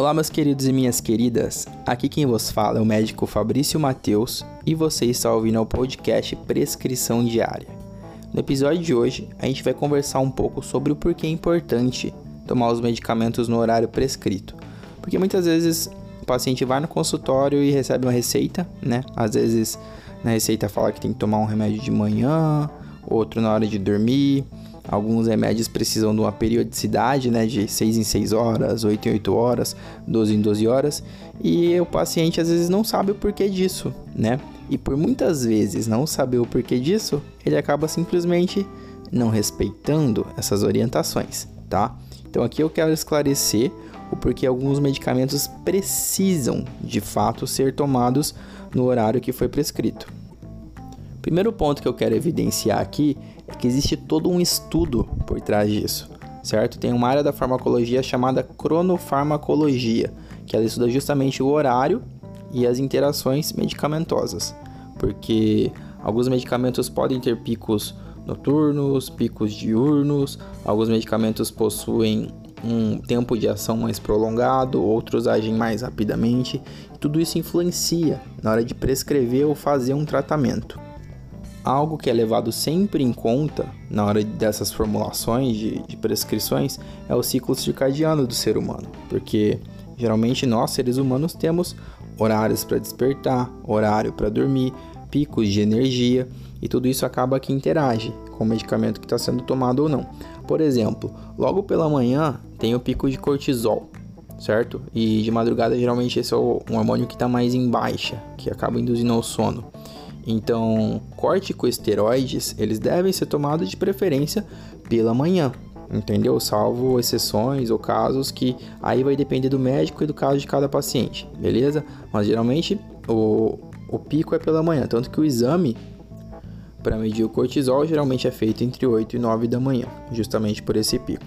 Olá, meus queridos e minhas queridas. Aqui quem vos fala é o médico Fabrício Mateus e você está ouvindo o podcast Prescrição Diária. No episódio de hoje, a gente vai conversar um pouco sobre o porquê é importante tomar os medicamentos no horário prescrito. Porque muitas vezes o paciente vai no consultório e recebe uma receita, né? Às vezes na receita fala que tem que tomar um remédio de manhã, outro na hora de dormir, Alguns remédios precisam de uma periodicidade, né, de 6 em 6 horas, 8 em 8 horas, 12 em 12 horas, e o paciente às vezes não sabe o porquê disso, né? E por muitas vezes não saber o porquê disso, ele acaba simplesmente não respeitando essas orientações, tá? Então aqui eu quero esclarecer o porquê alguns medicamentos precisam de fato ser tomados no horário que foi prescrito. Primeiro ponto que eu quero evidenciar aqui é que existe todo um estudo por trás disso, certo? Tem uma área da farmacologia chamada cronofarmacologia, que ela estuda justamente o horário e as interações medicamentosas, porque alguns medicamentos podem ter picos noturnos, picos diurnos, alguns medicamentos possuem um tempo de ação mais prolongado, outros agem mais rapidamente. Tudo isso influencia na hora de prescrever ou fazer um tratamento algo que é levado sempre em conta na hora dessas formulações de, de prescrições é o ciclo circadiano do ser humano, porque geralmente nós seres humanos temos horários para despertar, horário para dormir, picos de energia e tudo isso acaba que interage com o medicamento que está sendo tomado ou não. Por exemplo, logo pela manhã tem o pico de cortisol, certo? E de madrugada geralmente esse é um hormônio que está mais em baixa, que acaba induzindo ao sono. Então, corticosteroides, eles devem ser tomados de preferência pela manhã, entendeu? Salvo exceções ou casos que aí vai depender do médico e do caso de cada paciente, beleza? Mas geralmente o, o pico é pela manhã, tanto que o exame para medir o cortisol geralmente é feito entre 8 e 9 da manhã, justamente por esse pico.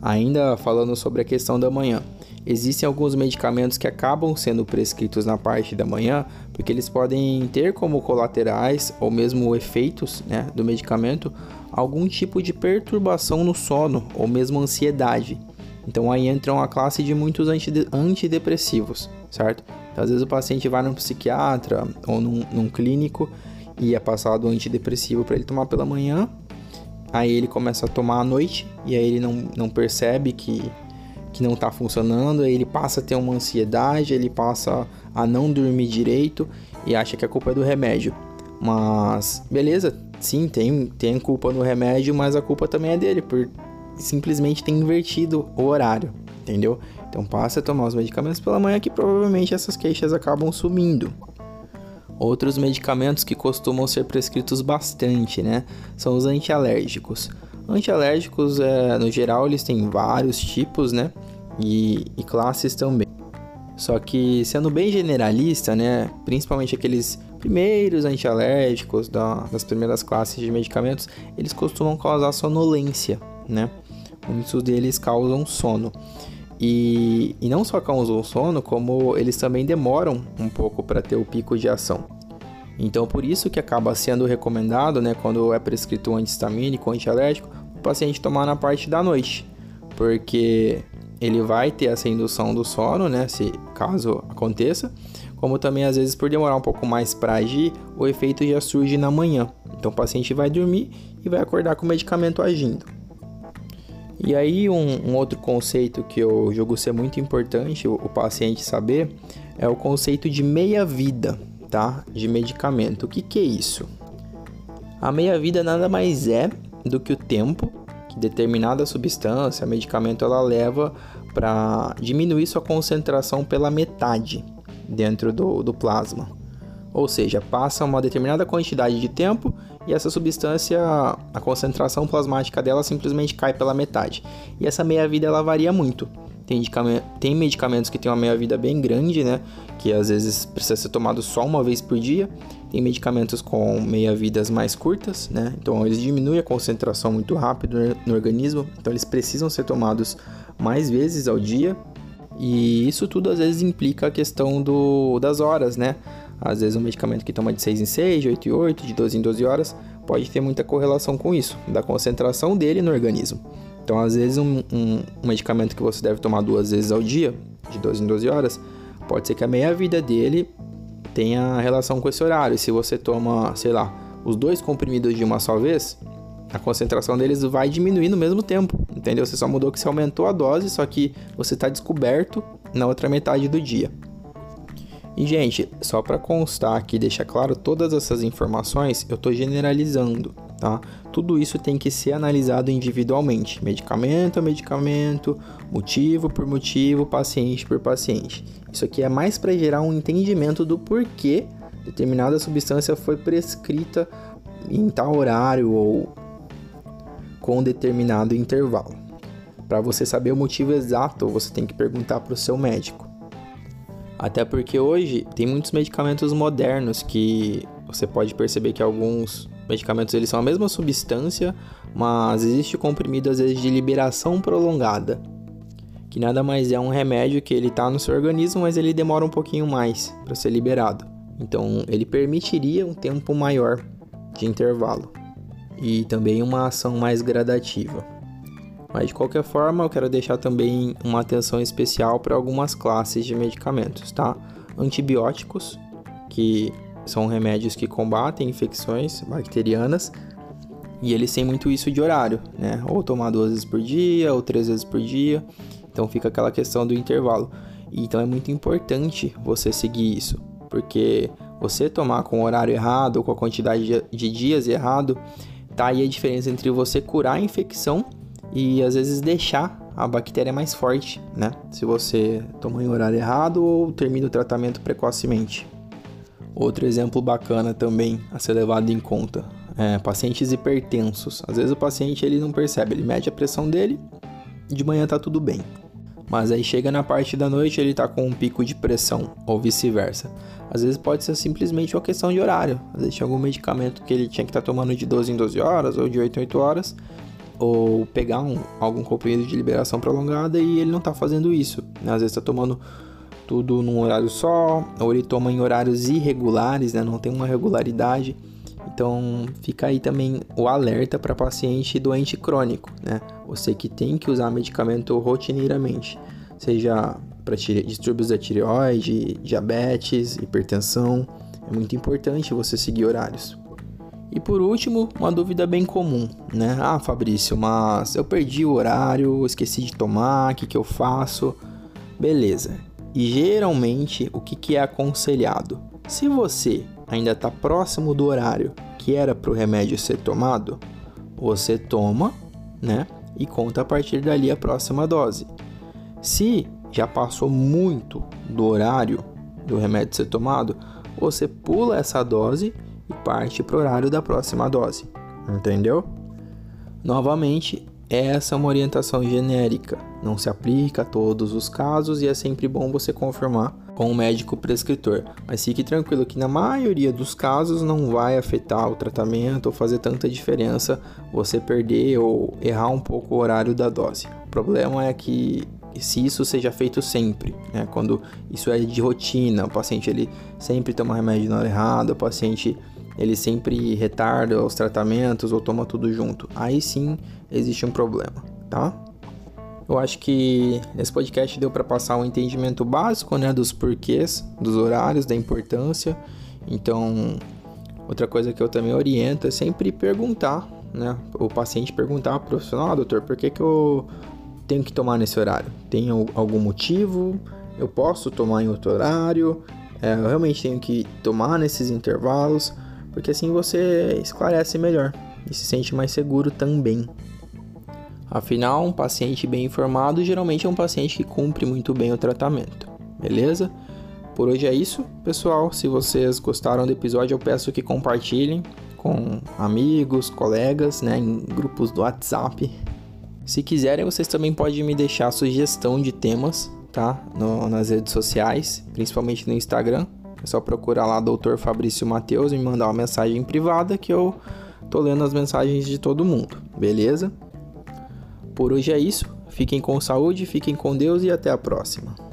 Ainda falando sobre a questão da manhã, Existem alguns medicamentos que acabam sendo prescritos na parte da manhã, porque eles podem ter como colaterais ou mesmo efeitos né, do medicamento algum tipo de perturbação no sono ou mesmo ansiedade. Então aí entra uma classe de muitos antidepressivos, certo? Então, às vezes o paciente vai num psiquiatra ou num, num clínico e é passado um antidepressivo para ele tomar pela manhã, aí ele começa a tomar à noite e aí ele não, não percebe que que não está funcionando, ele passa a ter uma ansiedade, ele passa a não dormir direito e acha que a culpa é do remédio. Mas beleza, sim, tem, tem culpa no remédio, mas a culpa também é dele, por simplesmente ter invertido o horário, entendeu? Então passa a tomar os medicamentos pela manhã que provavelmente essas queixas acabam sumindo. Outros medicamentos que costumam ser prescritos bastante, né? São os antialérgicos. Antialérgicos, é, no geral, eles têm vários tipos, né? E, e classes também. Só que, sendo bem generalista, né? Principalmente aqueles primeiros antialérgicos da, das primeiras classes de medicamentos, eles costumam causar sonolência, né? Muitos deles causam sono. E, e não só causam sono, como eles também demoram um pouco para ter o pico de ação. Então, por isso que acaba sendo recomendado, né, quando é prescrito um antihistamínico, um antialérgico, o paciente tomar na parte da noite, porque ele vai ter essa indução do sono, né, se caso aconteça, como também às vezes por demorar um pouco mais para agir, o efeito já surge na manhã. Então, o paciente vai dormir e vai acordar com o medicamento agindo. E aí, um, um outro conceito que eu julgo ser muito importante o, o paciente saber é o conceito de meia-vida De medicamento. O que, que é isso? A meia-vida nada mais é do que o tempo que determinada substância, medicamento, ela leva para diminuir sua concentração pela metade dentro do, do plasma. Ou seja, passa uma determinada quantidade de tempo e essa substância, a concentração plasmática dela simplesmente cai pela metade. E essa meia-vida ela varia muito. Tem, tem medicamentos que têm uma meia-vida bem grande, né? Que às vezes precisa ser tomado só uma vez por dia. Tem medicamentos com meia-vidas mais curtas, né? Então eles diminuem a concentração muito rápido no organismo. Então eles precisam ser tomados mais vezes ao dia. E isso tudo às vezes implica a questão do, das horas, né? Às vezes um medicamento que toma de 6 em 6, de 8 em 8, de 12 em 12 horas, pode ter muita correlação com isso, da concentração dele no organismo. Então, às vezes, um, um, um, medicamento que você deve tomar duas vezes ao dia, de 12 em 12 horas, pode ser que a meia-vida dele tenha relação com esse horário. Se você toma, sei lá, os dois comprimidos de uma só vez, a concentração deles vai diminuir no mesmo tempo, entendeu? Você só mudou que você aumentou a dose, só que você está descoberto na outra metade do dia. E gente, só para constar aqui, deixar claro todas essas informações, eu estou generalizando, tá? Tudo isso tem que ser analisado individualmente, medicamento a medicamento, motivo por motivo, paciente por paciente. Isso aqui é mais para gerar um entendimento do porquê determinada substância foi prescrita em tal horário ou com determinado intervalo. Para você saber o motivo exato, você tem que perguntar para o seu médico. Até porque hoje tem muitos medicamentos modernos que você pode perceber que alguns medicamentos eles são a mesma substância, mas existe comprimido às vezes de liberação prolongada, que nada mais é um remédio que ele está no seu organismo, mas ele demora um pouquinho mais para ser liberado. Então, ele permitiria um tempo maior de intervalo e também uma ação mais gradativa. Mas de qualquer forma, eu quero deixar também uma atenção especial para algumas classes de medicamentos, tá? Antibióticos, que são remédios que combatem infecções bacterianas, e eles têm muito isso de horário, né? Ou tomar duas vezes por dia, ou três vezes por dia. Então fica aquela questão do intervalo. Então é muito importante você seguir isso, porque você tomar com o horário errado ou com a quantidade de dias errado, tá aí a diferença entre você curar a infecção e às vezes deixar a bactéria mais forte, né? Se você toma em horário errado ou termina o tratamento precocemente. Outro exemplo bacana também a ser levado em conta é pacientes hipertensos. Às vezes o paciente ele não percebe, ele mede a pressão dele, de manhã tá tudo bem. Mas aí chega na parte da noite ele tá com um pico de pressão, ou vice-versa. Às vezes pode ser simplesmente uma questão de horário. Às vezes tinha algum medicamento que ele tinha que estar tá tomando de 12 em 12 horas ou de 8 em 8 horas ou pegar um, algum comprimido de liberação prolongada e ele não está fazendo isso. Né? Às vezes está tomando tudo num horário só, ou ele toma em horários irregulares, né? não tem uma regularidade. Então fica aí também o alerta para paciente doente crônico, né? Você que tem que usar medicamento rotineiramente, seja para distúrbios da tireoide, diabetes, hipertensão, é muito importante você seguir horários. E por último, uma dúvida bem comum, né? Ah, Fabrício, mas eu perdi o horário, esqueci de tomar, o que, que eu faço? Beleza. E geralmente, o que, que é aconselhado? Se você ainda está próximo do horário que era para o remédio ser tomado, você toma, né? E conta a partir dali a próxima dose. Se já passou muito do horário do remédio ser tomado, você pula essa dose e parte para o horário da próxima dose. Entendeu? Novamente, essa é uma orientação genérica, não se aplica a todos os casos e é sempre bom você confirmar com o médico prescritor. Mas fique tranquilo que na maioria dos casos não vai afetar o tratamento ou fazer tanta diferença você perder ou errar um pouco o horário da dose. O problema é que se isso seja feito sempre, né? quando isso é de rotina, o paciente ele sempre toma remédio na hora errada, o paciente ele sempre retarda os tratamentos ou toma tudo junto, aí sim existe um problema, tá? Eu acho que nesse podcast deu para passar um entendimento básico, né, dos porquês, dos horários, da importância. Então, outra coisa que eu também oriento é sempre perguntar, né, o paciente perguntar pro profissional, ah, doutor, por que que eu tenho que tomar nesse horário? Tem algum motivo? Eu posso tomar em outro horário? É, eu realmente tenho que tomar nesses intervalos? Porque assim você esclarece melhor e se sente mais seguro também. Afinal, um paciente bem informado geralmente é um paciente que cumpre muito bem o tratamento, beleza? Por hoje é isso, pessoal. Se vocês gostaram do episódio, eu peço que compartilhem com amigos, colegas, né, em grupos do WhatsApp. Se quiserem, vocês também podem me deixar sugestão de temas, tá? No, nas redes sociais, principalmente no Instagram. É só procurar lá Dr. Fabrício Mateus e me mandar uma mensagem privada que eu tô lendo as mensagens de todo mundo, beleza? Por hoje é isso. Fiquem com saúde, fiquem com Deus e até a próxima.